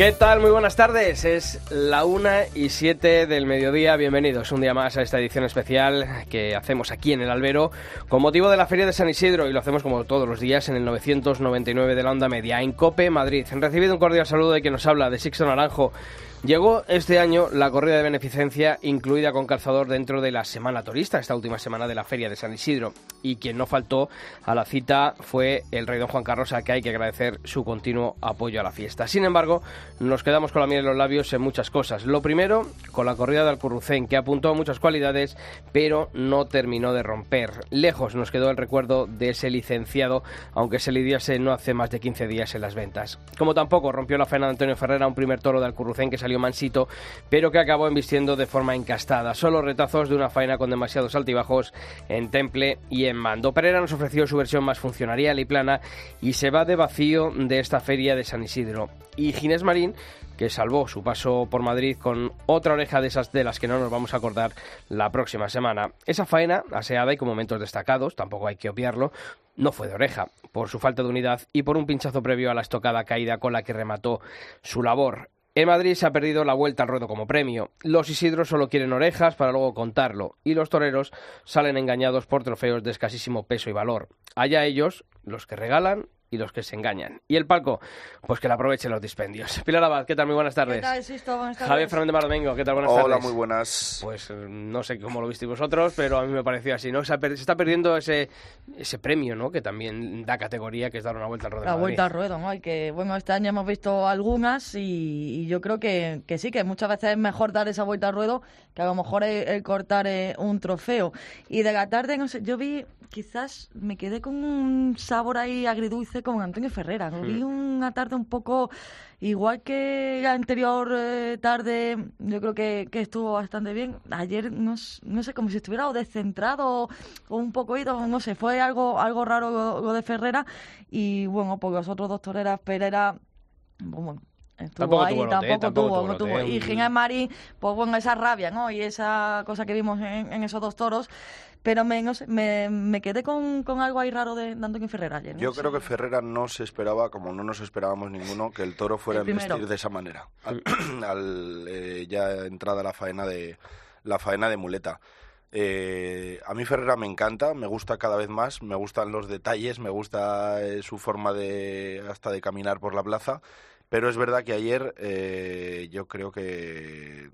¿Qué tal? Muy buenas tardes. Es la una y siete del mediodía. Bienvenidos un día más a esta edición especial que hacemos aquí en el Albero con motivo de la Feria de San Isidro y lo hacemos como todos los días en el 999 de la Onda Media en Cope, Madrid. Han recibido un cordial saludo de quien nos habla, de Sixto Naranjo. Llegó este año la corrida de beneficencia incluida con calzador dentro de la Semana Turista, esta última semana de la Feria de San Isidro. Y quien no faltó a la cita fue el rey don Juan Carlos, a que hay que agradecer su continuo apoyo a la fiesta. Sin embargo, nos quedamos con la miel en los labios en muchas cosas. Lo primero, con la corrida del Alcurrucén, que apuntó muchas cualidades, pero no terminó de romper. Lejos nos quedó el recuerdo de ese licenciado, aunque se lidiase no hace más de 15 días en las ventas. Como tampoco rompió la faena de Antonio Ferrera, un primer toro de Alcurrucén que salió mansito, pero que acabó embistiendo de forma encastada. Solo retazos de una faena con demasiados altibajos en Temple y en Mando. Pereira nos ofreció su versión más funcionarial y plana y se va de vacío de esta feria de San Isidro. Y Ginés Marín que salvó su paso por Madrid con otra oreja de esas de las que no nos vamos a acordar la próxima semana. Esa faena, aseada y con momentos destacados, tampoco hay que obviarlo, no fue de oreja, por su falta de unidad y por un pinchazo previo a la estocada caída con la que remató su labor. En Madrid se ha perdido la vuelta al ruedo como premio. Los Isidros solo quieren orejas para luego contarlo, y los toreros salen engañados por trofeos de escasísimo peso y valor. Allá ellos, los que regalan y los que se engañan. Y el palco, pues que le aprovechen los dispendios. Pilar Abad, ¿qué tal? Muy buenas tardes. ¿Qué tal, Sisto? Buenas tardes. Javier Fernández Mardomingo, ¿qué tal? Buenas Hola, tardes. muy buenas. Pues eh, no sé cómo lo visteis vosotros, pero a mí me pareció así, ¿no? Se, ha per- se está perdiendo ese, ese premio, ¿no? Que también da categoría, que es dar una vuelta al ruedo. La vuelta al ruedo, ¿no? Y que, bueno, este año hemos visto algunas y, y yo creo que, que sí, que muchas veces es mejor dar esa vuelta al ruedo que a lo mejor el, el cortar eh, un trofeo. Y de la tarde, no sé, yo vi, quizás me quedé con un sabor ahí agridulce con Antonio Ferrera. Vi una tarde un poco igual que la anterior eh, tarde, yo creo que, que estuvo bastante bien. Ayer, no, no sé, como si estuviera o descentrado o un poco ido, no sé, fue algo, algo raro lo, lo de Ferrera. Y bueno, pues los otros dos toreras, Pereira, pues bueno, estuvo Tampoco ahí, tuvo lote, tampoco, Tampoco tuvo. Y Ginés Marín, pues bueno, esa rabia, ¿no? Y esa cosa que vimos en, en esos dos toros. Pero me, no sé, me, me quedé con, con algo ahí raro de, de Antonio Ferrera ayer. ¿no? Yo creo que Ferrera no se esperaba, como no nos esperábamos ninguno, que el toro fuera a El investir de esa manera. Al, al, eh, ya entrada la faena de la faena de muleta. Eh, a mí Ferrera me encanta, me gusta cada vez más, me gustan los detalles, me gusta eh, su forma de hasta de caminar por la plaza, pero es verdad que ayer eh, yo creo que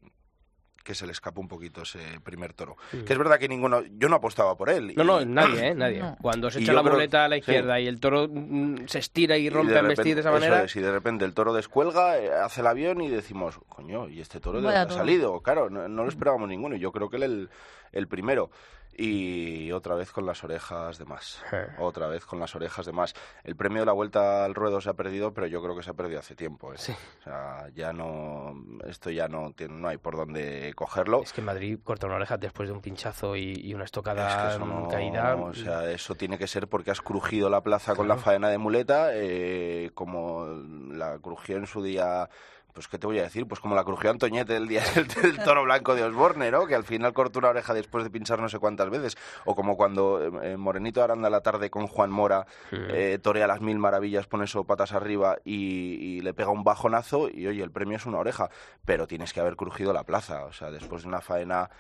que se le escapó un poquito ese primer toro. Que es verdad que ninguno, yo no apostaba por él. No, y- no, nadie, ¿eh? Nadie. No. Cuando se echa la muleta a la sí. izquierda y el toro mm, se estira y Y rompe de a vestir de esa manera... Eso es, y de repente el toro descuelga, eh, hace el avión y decimos, coño, ¿y este toro de dónde ha salido? Claro, no, no lo esperábamos ninguno. y Yo creo que él el, el primero. Y otra vez con las orejas de más. Otra vez con las orejas de más. El premio de la vuelta al ruedo se ha perdido, pero yo creo que se ha perdido hace tiempo. ¿eh? Sí. O sea, ya no. Esto ya no, tiene, no hay por dónde cogerlo. Es que Madrid corta una oreja después de un pinchazo y, y una Es que estocada no- caída. O sea, eso tiene que ser porque has crujido la plaza con la faena de muleta, eh, como la crujió en su día. Pues, ¿qué te voy a decir? Pues como la crujió Antoñete el día del, del toro blanco de Osborne, ¿no? Que al final cortó una oreja después de pinchar no sé cuántas veces. O como cuando eh, Morenito Aranda la tarde con Juan Mora eh, torea las mil maravillas, pone eso patas arriba y, y le pega un bajonazo y, oye, el premio es una oreja. Pero tienes que haber crujido la plaza. O sea, después de una faena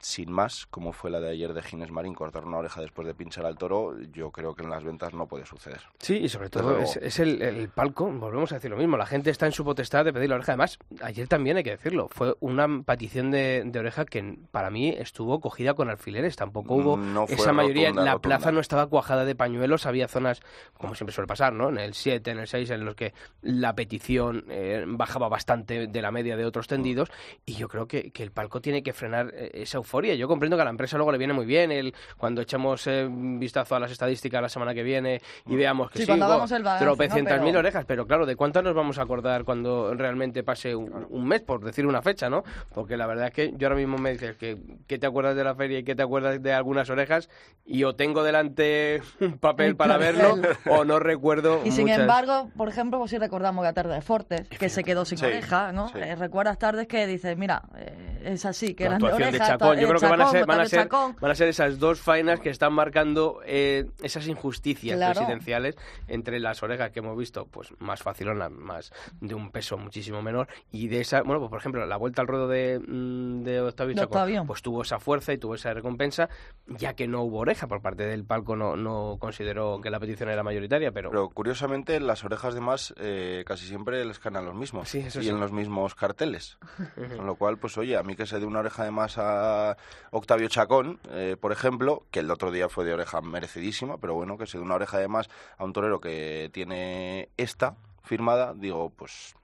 sin más, como fue la de ayer de Ginés Marín, cortar una oreja después de pinchar al toro, yo creo que en las ventas no puede suceder. Sí, y sobre todo es, es el, el, palco, volvemos a decir lo mismo, la gente está en su potestad de pedir la oreja. Además, ayer también hay que decirlo, fue una petición de, de oreja que para mí estuvo cogida con alfileres, tampoco hubo No fue esa mayoría, la rotunda. plaza no estaba cuajada de pañuelos, había zonas, como siempre suele pasar, ¿no? En el 7, en el 6, en los que la petición eh, bajaba bastante de la media de otros tendidos, y yo creo que, que el palco tiene que frenar eh, esa euforia. Yo comprendo que a la empresa luego le viene muy bien el cuando echemos eh, un vistazo a las estadísticas la semana que viene y veamos que Sí, sí, cuando hubo hagamos el balance, ¿no? tropecientas Pero- mil orejas, pero claro, ¿de cuántas nos vamos a acordar cuando realmente pase un, un mes, por decir una fecha, ¿no? Porque la verdad es que yo ahora mismo me dices que, que te acuerdas de la feria y que te acuerdas de algunas orejas y o tengo delante un papel para verlo o no recuerdo Y sin embargo, por ejemplo, pues si recordamos la tarde de Fortes, que se quedó sin Sí, oreja, ¿no? sí. Eh, recuerdas tardes que dices, mira, eh, es así, que la eran de actuación oreja, de Chacón. Yo creo que van a ser, van a ser, van a ser esas dos faenas que están marcando eh, esas injusticias Claro. presidenciales entre las orejas que hemos visto, pues más facilonas, más de un peso muchísimo menor, y de esa, bueno, pues por ejemplo, la vuelta al ruedo de, mm, de Octavio De Chacón, Octavio. pues tuvo esa fuerza y tuvo esa recompensa, ya que no hubo oreja por parte del palco, no, no consideró que la petición era mayoritaria, pero, Pero curiosamente, las orejas de más eh, casi siempre les caen a los mismos Sí, eso y sí. en los mismos carteles. Con lo cual, pues oye, a mí que se dé una oreja de más a Octavio Chacón, eh, por ejemplo, que el otro día fue de oreja merecidísima, pero bueno, que se dé una oreja de más a un torero que tiene esta firmada, digo, pues,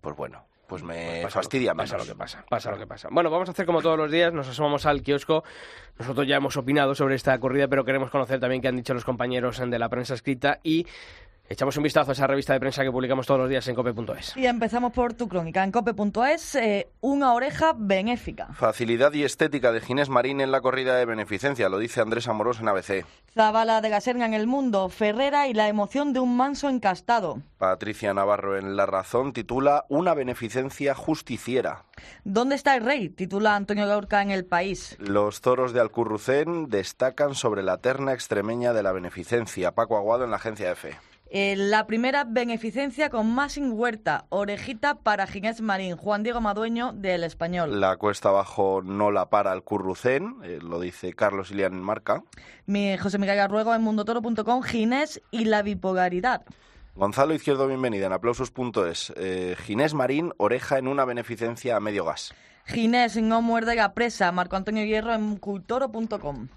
pues bueno, pues me pasa lo- fastidia pasa menos. lo que pasa, pasa lo que pasa. Bueno, vamos a hacer como todos los días, nos asomamos al kiosco. Nosotros ya hemos opinado sobre esta corrida, pero queremos conocer también qué han dicho los compañeros de la prensa escrita y echamos un vistazo a esa revista de prensa que publicamos todos los días en cope.es. Y empezamos por tu crónica en cope.es, eh, una oreja benéfica. Facilidad y estética de Ginés Marín en la corrida de beneficencia, lo dice Andrés Amorós en ABC. Zabala de Gaserga en el mundo, Ferrera y la emoción de un manso encastado. Patricia Navarro en La Razón titula Una beneficencia justiciera. ¿Dónde está el rey? Titula Antonio Gaurca en El País. Los toros de Alcurrucén destacan sobre la terna extremeña de la beneficencia. Paco Aguado en la agencia EFE. Eh, la primera beneficencia con Massing Huerta, orejita para Ginés Marín, Juan Diego Madueño del Español. La cuesta abajo no la para Alcurrucén, eh, lo dice Carlos Ilián en marca. Mi José Miguel Garruego en mundotoro.com, Ginés y la bipolaridad. Gonzalo Izquierdo, bienvenida en aplausos.es. Eh, Ginés Marín, oreja en una beneficencia a medio gas. Ginés no muerde la presa, Marco Antonio Hierro en cultoro.com.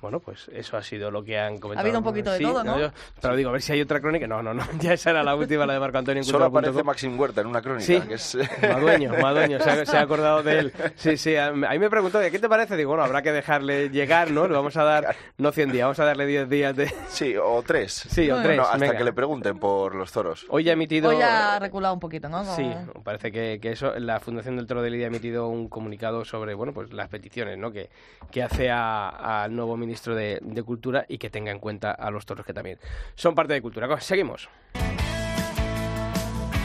Bueno, pues eso ha sido lo que han comentado. Ha habido un poquito de Sí, todo, ¿no? yo- pero digo, a ver si hay otra crónica. No, no, no. Ya esa era la última, la de Marco Antonio en Solo aparece Maxim Huerta en una crónica. Sí, que es... Madueño, Madueño, se ha, se ha acordado de él. Sí, sí, a, mí me preguntó, ¿de qué te parece? Digo, bueno, habrá que dejarle llegar, ¿no? Le vamos a dar, no 100 días, vamos a darle 10 días de... Sí, o tres. Sí, o tres, No, hasta venga. que le pregunten por los toros. Hoy ya ha emitido... Hoy ha reculado un poquito, ¿no? Como- Sí, parece que, que eso, la Fundación del Toro de Lidia ha emitido un comunicado sobre, bueno, pues las peticiones, ¿no? Que, que hace a- al nuevo ministro de, de Cultura y que tenga en cuenta a los toros que también son parte de Cultura. Seguimos.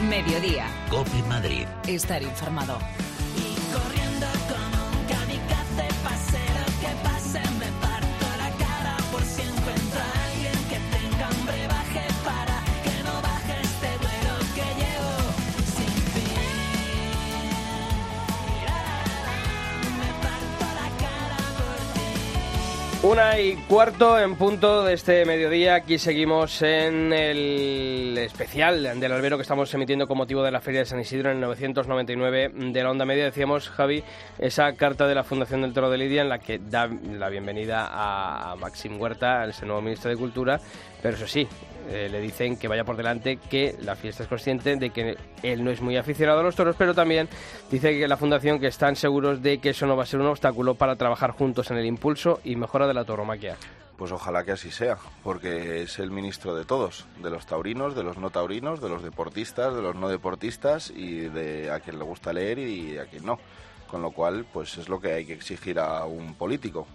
Mediodía. Cope Madrid. Estar informado. Y cuarto en punto de este mediodía. Aquí seguimos en el especial del albero que estamos emitiendo con motivo de la Feria de San Isidro en el 999 de la Onda Media. Decíamos, Javi, esa carta de la Fundación del Toro de Lidia en la que da la bienvenida a, Maxim Huerta, ese nuevo ministro de Cultura. Pero eso sí, eh, le dicen que vaya por delante, que la fiesta es consciente de que él no es muy aficionado a los toros, pero también dice que la Fundación que están seguros de que eso no va a ser un obstáculo para trabajar juntos en el impulso y mejora de la tauromaquia. Pues ojalá que así sea, porque es el ministro de todos, de los taurinos, de los no taurinos, de los deportistas, de los no deportistas y de a quien le gusta leer y a quien no. Con lo cual, pues es lo que hay que exigir a un político.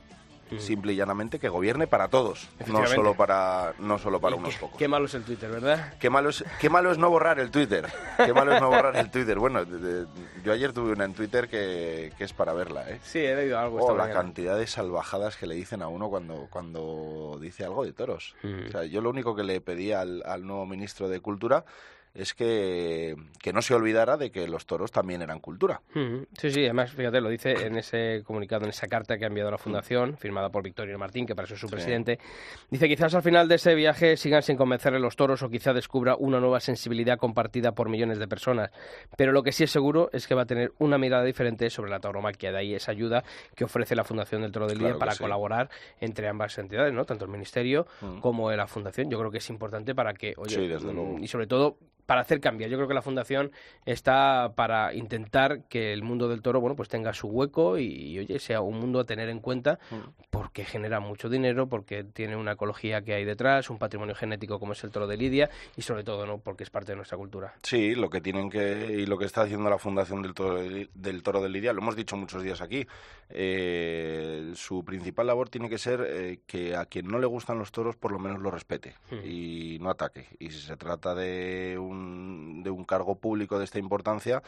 Simple y llanamente que gobierne para todos, no solo para, no solo para unos qué- pocos. Qué malo es el Twitter, ¿verdad? Qué malo, es, qué malo es no borrar el Twitter. Qué malo es no borrar el Twitter. Bueno, de- de- yo ayer tuve una en Twitter que, que es para verla, ¿eh? Sí, he leído algo Oh, esta la mañana. cantidad de salvajadas que le dicen a uno cuando, cuando dice algo de toros. Mm. O sea, yo lo único que le pedí al, al nuevo ministro de Cultura es que, que no se olvidara de que los toros también eran cultura. Sí, sí, además, fíjate, lo dice en ese comunicado, en esa carta que ha enviado la Fundación, firmada por Victorio Martín, que para eso es su Sí. presidente. Dice, quizás al final de ese viaje sigan sin convencerle los toros o quizá descubra una nueva sensibilidad compartida por millones de personas. Pero lo que sí es seguro es que va a tener una mirada diferente sobre la tauromaquia. De ahí esa ayuda que ofrece la Fundación del Toro del Día Claro para sí. colaborar entre ambas entidades, ¿no? Tanto el Ministerio Mm. como la Fundación. Yo creo que es importante para que, oye, Sí, desde mm, luego. y sobre todo para hacer cambiar. Yo creo que la fundación está para intentar que el mundo del toro, bueno, pues tenga su hueco y, y, oye, sea un mundo a tener en cuenta porque genera mucho dinero, porque tiene una ecología que hay detrás, un patrimonio genético como es el toro de Lidia y sobre todo, ¿no? Porque es parte de nuestra cultura. Sí, lo que tienen que y lo que está haciendo la Fundación del Toro de, del Toro de Lidia, lo hemos dicho muchos días aquí. eh, su principal labor tiene que ser eh, que a quien no le gustan los toros por lo menos lo respete y no ataque. Y si se trata de un, de un cargo público de esta importancia,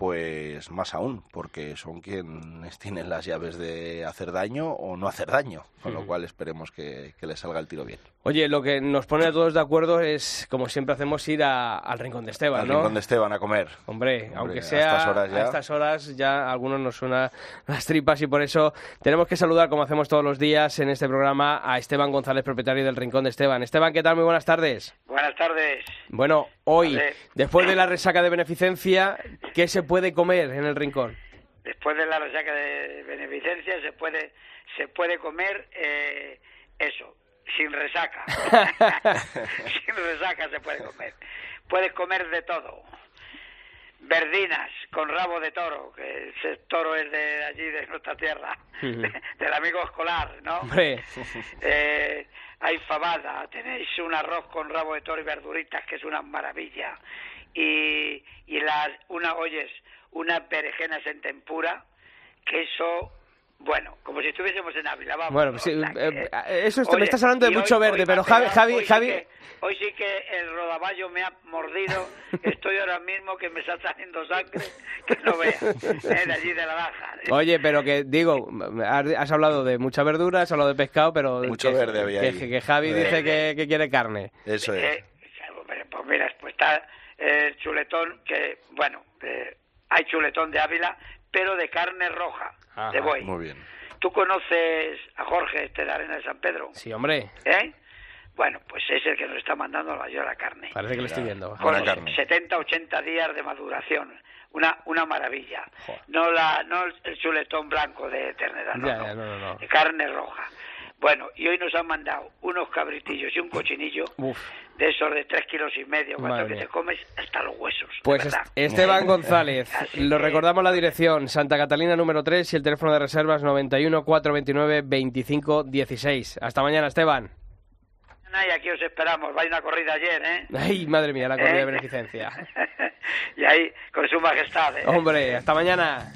pues más aún, porque son quienes tienen las llaves de hacer daño o no hacer daño, con lo cual esperemos que, que les salga el tiro bien. Oye, lo que nos pone a todos de acuerdo es, como siempre hacemos, ir a- al Rincón de Esteban, Al ¿no? rincón de Esteban a comer. Hombre, Hombre, aunque a sea estas horas ya. a estas horas ya a algunos nos suena las tripas y por eso tenemos que saludar, como hacemos todos los días en este programa, a Esteban González, propietario del Rincón de Esteban. Esteban, ¿qué tal? Muy buenas tardes. Buenas tardes. Bueno, hoy, Vale. después de la resaca de beneficencia, ¿qué se puede comer en el Rincón? Después de la resaca de beneficencia se puede se puede comer eh, eso, sin resaca. sin resaca se puede comer. Puedes comer de todo. Verdinas con rabo de toro, que ese toro es de allí, de nuestra tierra, del amigo escolar, ¿no? Eh, hay fabada, tenéis un arroz con rabo de toro y verduritas que es una maravilla. Y, y las, una, oyes, unas berenjenas en tempura, que eso, bueno, como si estuviésemos en Ávila, vamos. Bueno, pues sí, que- eh, eh, eso está- me estás hablando de mucho hoy- verde, hoy pero Javi- Javi- hoy sí Javi- que- hoy sí que el rodaballo me ha mordido, estoy ahora mismo que me está saliendo sangre, que no veas, eh, de allí de la baja. Oye, pero que digo, has hablado de mucha verdura, has hablado de pescado, pero Mucho que, verde había que, ahí. que Javi Verde. dice que, que quiere carne. Eso es. Eh, hombre, pues mira, pues está el chuletón que, bueno, eh, hay chuletón de Ávila, pero de carne roja, Ajá, de buey. Muy bien. ¿Tú conoces a Jorge, este de Arena de San Pedro? Sí, hombre, ¿Eh? Bueno, pues es el que nos está mandando la mayor la carne. parece que lo estoy viendo. Con carne. 70, 80 días de maduración. Una, una maravilla. Joder. No la no el chuletón blanco de ternera, no, Ya, no. ya, no, no, no. De carne roja. Bueno, y hoy nos han mandado unos cabritillos y un cochinillo Uf. de esos de tres kilos y medio, cuando que te comes hasta los huesos. Pues est- Esteban González, Así lo que- recordamos la dirección, Santa Catalina número 3 y el teléfono de reservas 91 429 25 16. Hasta mañana, Esteban. Y aquí os esperamos. Vaya una corrida ayer, ¿eh? Ay, madre mía, la comida de ¿Eh? beneficencia. y ahí, con su majestad. ¿eh? Hombre, hasta mañana.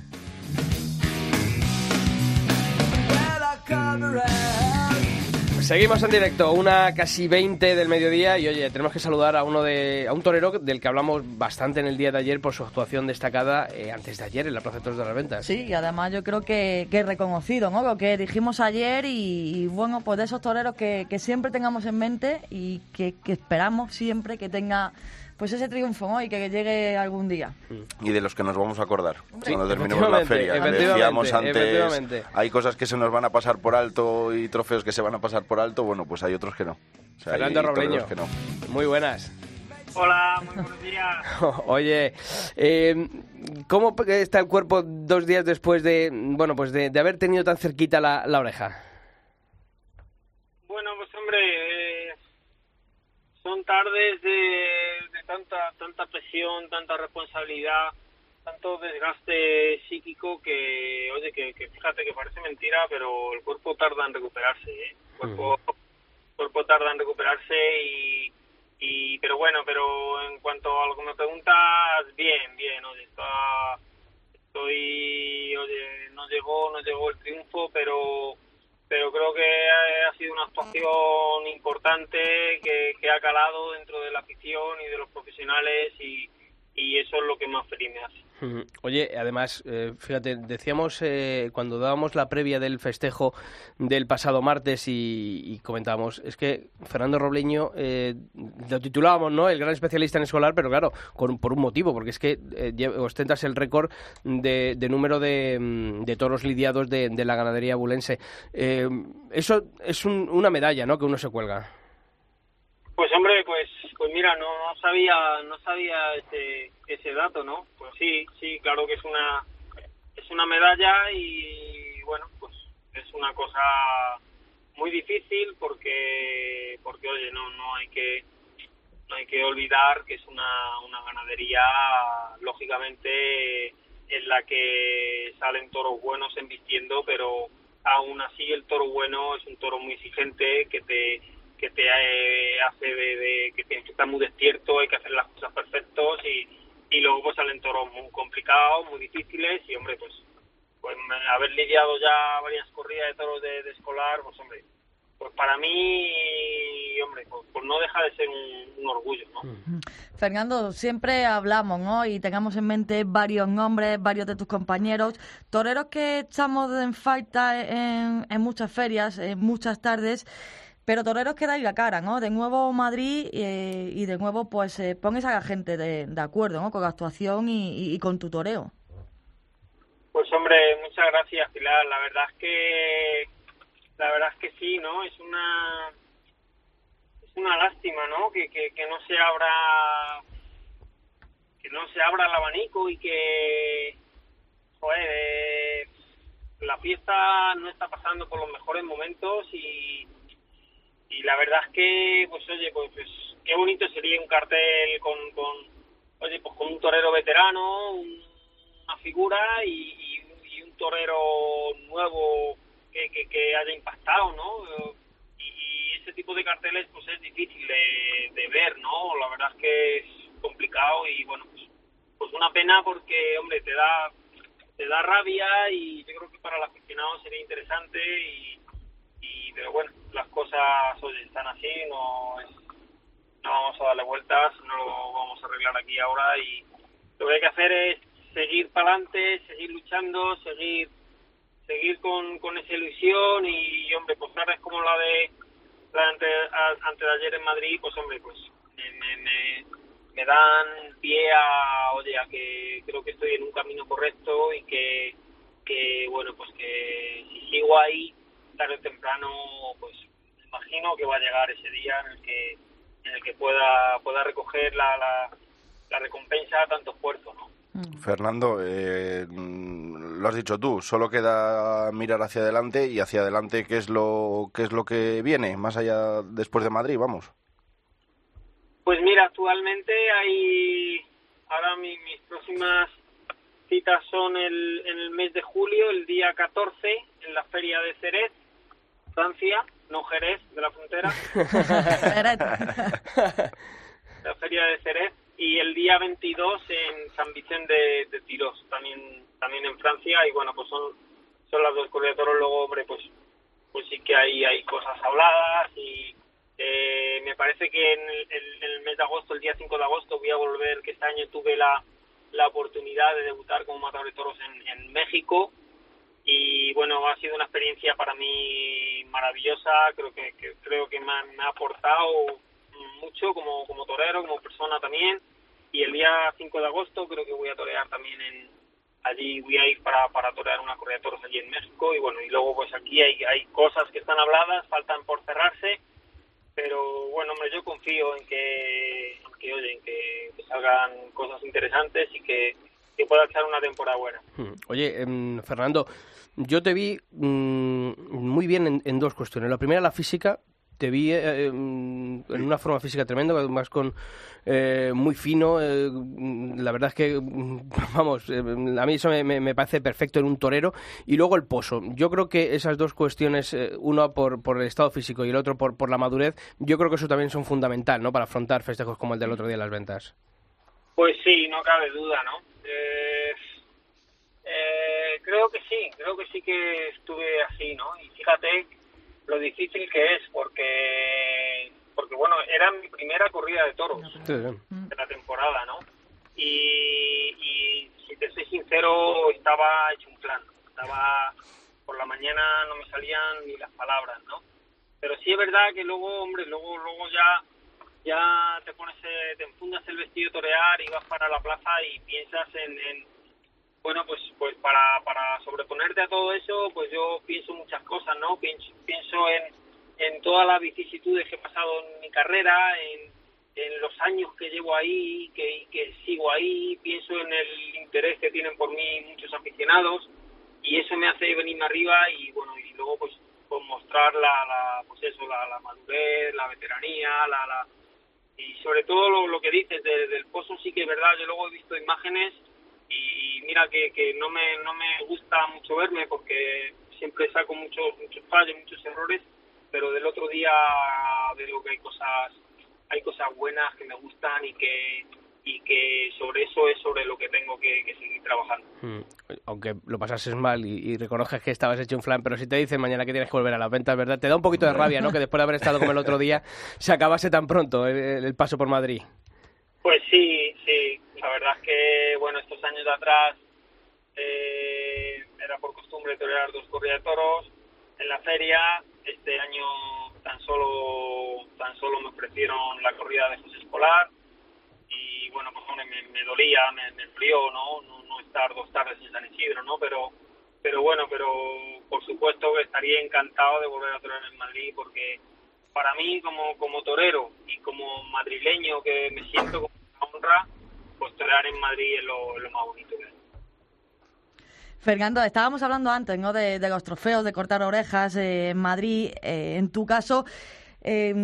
Seguimos en directo, una casi 20 del mediodía y oye, tenemos que saludar a uno de a un torero del que hablamos bastante en el día de ayer por su actuación destacada eh, antes de ayer en la Plaza de Toros de las Ventas. Sí, y además yo creo que, que reconocido, ¿no? Lo que dijimos ayer y, y, bueno, pues de esos toreros que, que siempre tengamos en mente y que, que esperamos siempre que tenga pues ese triunfo, ¿no? Y que llegue algún día. Y de los que nos vamos a acordar cuando terminemos la feria. Decíamos antes, hay cosas que se nos van a pasar por alto y trofeos que se van a pasar por alto, bueno, pues hay otros que no. O sea, hay Fernando Robleño. toreros que no. Muy buenas. Hola, muy buenos días. Oye, eh, ¿cómo está el cuerpo dos días después de, bueno, pues de, de haber tenido tan cerquita la, la oreja? Bueno, pues hombre, eh, son tardes de, de tanta tanta presión, tanta responsabilidad, tanto desgaste psíquico que, oye, que, que fíjate que parece mentira, pero el cuerpo tarda en recuperarse, ¿eh? El cuerpo, el cuerpo tarda en recuperarse y, y, pero bueno, pero en cuanto a lo que me preguntas, bien, bien, oye, está, estoy, oye, no llegó, no llegó el triunfo, pero pero creo que ha sido una actuación importante que, que ha calado dentro de la afición y de los profesionales y, y eso es lo que más feliz me hace. Oye, además, eh, fíjate, decíamos eh, cuando dábamos la previa del festejo del pasado martes y, comentábamos, es que Fernando Robleño eh, lo titulábamos, ¿no? El gran especialista en escolar, pero claro, con- por un motivo, porque es que eh, ostentas el récord de, número de, mm, de toros lidiados de, de la ganadería bulense. Eh, eso es un- una medalla, ¿no? Que uno se cuelga. Pues hombre, pues pues mira, no, no sabía no sabía ese ese dato, ¿no? Pues sí, sí, claro que es una es una medalla y bueno, pues es una cosa muy difícil porque porque oye, no no hay que no hay que olvidar que es una una ganadería lógicamente en la que salen toros buenos embistiendo, pero aún así el toro bueno es un toro muy exigente que te que te eh, hace de, de- que tienes que estar muy despierto, hay que hacer las cosas perfectos y, y luego pues salen toros muy complicados, muy difíciles y hombre pues pues haber lidiado ya varias corridas de toros de, escolar, pues hombre, pues para mí, hombre, pues, pues no deja de ser un, un orgullo, ¿no? Fernando, siempre hablamos, ¿no? Y tengamos en mente varios nombres, varios de tus compañeros, toreros que echamos en falta en, en muchas ferias, en muchas tardes, pero toreros que dais la cara, ¿no? De nuevo Madrid eh, y de nuevo, pues, eh, pones a la gente de, acuerdo, ¿no? Con la actuación y con tu toreo. Pues hombre, muchas gracias Pilar. La verdad es que la verdad es que sí, ¿no? Es una es una lástima, ¿no? Que, que, que no se abra que no se abra el abanico y que joder, eh, la fiesta no está pasando por los mejores momentos y y la verdad es que pues oye pues, pues, qué bonito sería un cartel con, con oye pues con un torero veterano un- una figura y, y- y un torero nuevo que, que, que haya impactado no y, ese tipo de carteles pues es difícil de, ver no la verdad es que es complicado y bueno pues, pues una pena porque hombre te da te da rabia y yo creo que para el aficionado sería interesante y pero bueno las cosas oye, están así no es- no vamos a darle vueltas no lo vamos a arreglar aquí ahora y lo que hay que hacer es seguir para adelante seguir luchando seguir seguir con, con esa ilusión y, hombre pues tardes como la de la ante, a- antes de ayer en Madrid pues hombre pues me, me, me, me dan pie a oye a que creo que estoy en un camino correcto y que que bueno pues que si sigo ahí tarde o temprano pues imagino que va a llegar ese día en el que en el que pueda pueda recoger la, la, la recompensa a tanto esfuerzo no Fernando, eh, mm, lo has dicho tú, solo queda mirar hacia adelante y hacia adelante qué es lo qué es lo que viene más allá después de Madrid, vamos. Pues mira, actualmente hay, ahora mi- mis próximas citas son el, en el mes de julio, el día 14, en la feria de Jerez, Francia, no Jerez, de la frontera, la feria de Jerez, y el día 22 en San Vicente de, de Tirós, también también en Francia, y bueno, pues son, son las dos corridas de toros, luego, hombre, pues pues sí que hay, hay cosas habladas y eh, me parece que en el, el- el mes de agosto, el día 5 de agosto, voy a volver, que este año tuve la, la oportunidad de debutar como matador de toros en, en México y bueno, ha sido una experiencia para mí maravillosa, creo que, creo que me ha, aportado mucho como, como torero, como persona también y el día 5 de agosto creo que voy a torear también en allí voy a ir para, para torear una corrida de toros allí en México y bueno, y luego pues aquí hay, hay cosas que están habladas, faltan por cerrarse, pero bueno, hombre, yo confío en que, en que oye, en que salgan cosas interesantes y que, que pueda echar una temporada buena. Hmm. Oye, em, Fernando, yo te vi mm, muy bien en, en dos cuestiones. La primera, la física. Te vi eh, em, en una forma física tremenda, además con eh, muy fino. eh, mm, la verdad es que, mm, vamos, eh, a mí eso me, parece perfecto en un torero. Y luego el pozo. Yo creo que esas dos cuestiones, eh, uno por, por el estado físico y el otro por, por la madurez, yo creo que eso también son fundamental, ¿no? Para afrontar festejos como el del otro día en las ventas. Pues sí, no cabe duda, ¿no? Eh, eh, creo que sí, creo que sí que estuve así, ¿no? Y fíjate lo difícil que es, porque, porque bueno, era mi primera corrida de toros de la temporada, ¿no? Y, y si te soy sincero, estaba hecho un plan. Estaba por la mañana no me salían ni las palabras, ¿no? Pero sí es verdad que luego, hombre, luego luego ya ya te pones, eh, te enfundas el vestido torear y vas para la plaza y piensas en, en bueno, pues pues para, para sobreponerte a todo eso, pues yo pienso muchas cosas, ¿no? Pienso, en, en todas las vicisitudes que he pasado en mi carrera, en, en los años que llevo ahí que, que sigo ahí, pienso en el interés que tienen por mí muchos aficionados y eso me hace venirme arriba y bueno, y luego pues, pues mostrar la, la pues eso, la, la madurez, la veteranía, la, la y sobre todo lo, lo que dices de- del pozo sí que es verdad, yo luego he visto imágenes y mira que, que no me no me gusta mucho verme porque siempre saco muchos muchos fallos, muchos errores, pero del otro día veo que hay cosas hay cosas buenas que me gustan y que y que sobre eso es sobre lo que tengo que, que seguir trabajando. Mm, Aunque lo pasases mal y, y reconozcas que estabas hecho un flan, pero si te dicen mañana que tienes que volver a las ventas, ¿verdad? Te da un poquito de rabia, ¿no? Que después de haber estado como el otro día, se acabase tan pronto el, el paso por Madrid. Pues sí, sí. La verdad es que, bueno, estos años atrás eh, era por costumbre torear dos corridas de toros en la feria. Este año tan solo tan solo me ofrecieron la corrida de José Escolar y bueno, pues hombre, me, dolía, me, me frió, ¿no? ¿no? Estar dos tardes en San Isidro, ¿no? Pero pero bueno, pero por supuesto que estaría encantado de volver a torear en Madrid porque para mí como, como torero y como madrileño que me siento como una honra, torear en Madrid es lo, más bonito que hay. Fernando, estábamos hablando antes ¿no? de, los trofeos, de cortar orejas eh, en Madrid. eh, en tu caso, eh,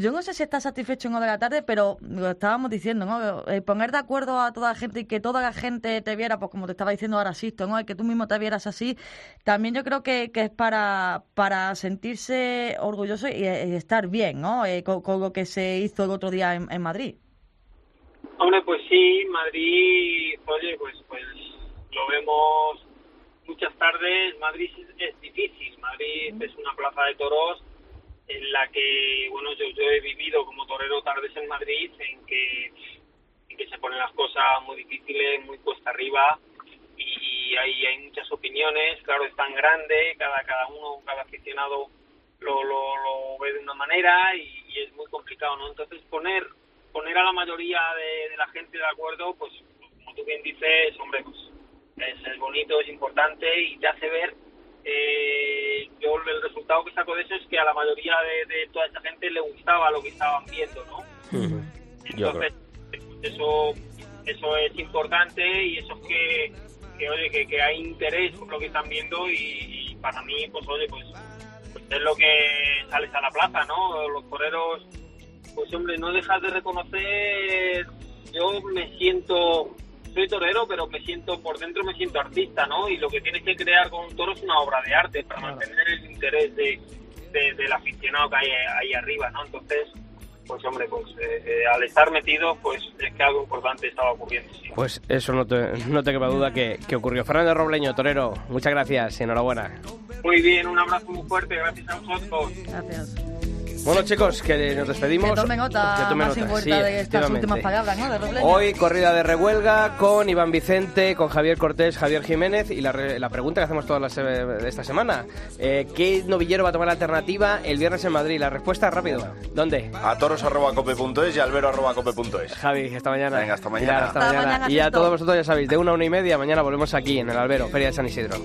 yo no sé si estás satisfecho en Hora de la tarde, pero lo estábamos diciendo, ¿no? Eh, poner de acuerdo a toda la gente y que toda la gente te viera, pues como te estaba diciendo ahora Sisto, ¿no? Que tú mismo te vieras así, también yo creo que, que es para, para sentirse orgulloso y, estar bien, ¿no? Eh, con, lo que se hizo el otro día en Madrid. Hombre, pues sí, Madrid, oye, pues pues lo vemos muchas tardes. Madrid es, es difícil. Madrid es una plaza de toros en la que, bueno, yo, yo he vivido como torero tardes en Madrid en que, en que se ponen las cosas muy difíciles, muy cuesta arriba y hay, hay muchas opiniones. Claro, es tan grande, cada, cada uno, cada aficionado lo, lo, lo ve de una manera y, y es muy complicado, ¿no? Entonces poner poner a la mayoría de, de la gente de acuerdo, pues como tú bien dices, hombre, pues es, es bonito, es importante y te hace ver, eh, yo el resultado que saco de eso es que a la mayoría de, de toda esa gente le gustaba lo que estaban viendo, ¿no? Entonces, pues eso, eso es importante y eso es que, que oye, que, que hay interés por lo que están viendo y, y para mí, pues oye, pues, pues es lo que sales a la plaza, ¿no? Los toreros pues hombre, no dejas de reconocer, yo me siento, soy torero, pero me siento, por dentro me siento artista, ¿no? Y lo que tienes que crear con un toro es una obra de arte para mantener el interés de, de- del aficionado que hay ahí arriba, ¿no? Entonces, pues hombre, pues eh, eh, al estar metido, pues es que algo importante estaba ocurriendo, sí. Pues eso no te, no te queda duda que, que ocurrió. Fernando Robleño, torero, muchas gracias y enhorabuena. Muy bien, un abrazo muy fuerte, gracias a vosotros. Gracias. Bueno, chicos, que nos despedimos. Que tome nota, Que tome más en nota, vuelta sí, de estas últimas palabras, ¿no? De. Hoy corrida de rehuelga con Iván Vicente, con Javier Cortés, Javier Jiménez y la, re- la pregunta que hacemos todas las eh, de esta semana. eh, ¿Qué novillero va a tomar la alternativa el viernes en Madrid? La respuesta rápido. ¿Dónde? A toros.cope.es y albero.cope.es. Javi, hasta mañana. Venga, hasta mañana. Ya, hasta Hasta mañana. mañana, Y a todos vosotros ya sabéis, de una a una y media, mañana volvemos aquí en el Albero, Feria de San Isidro.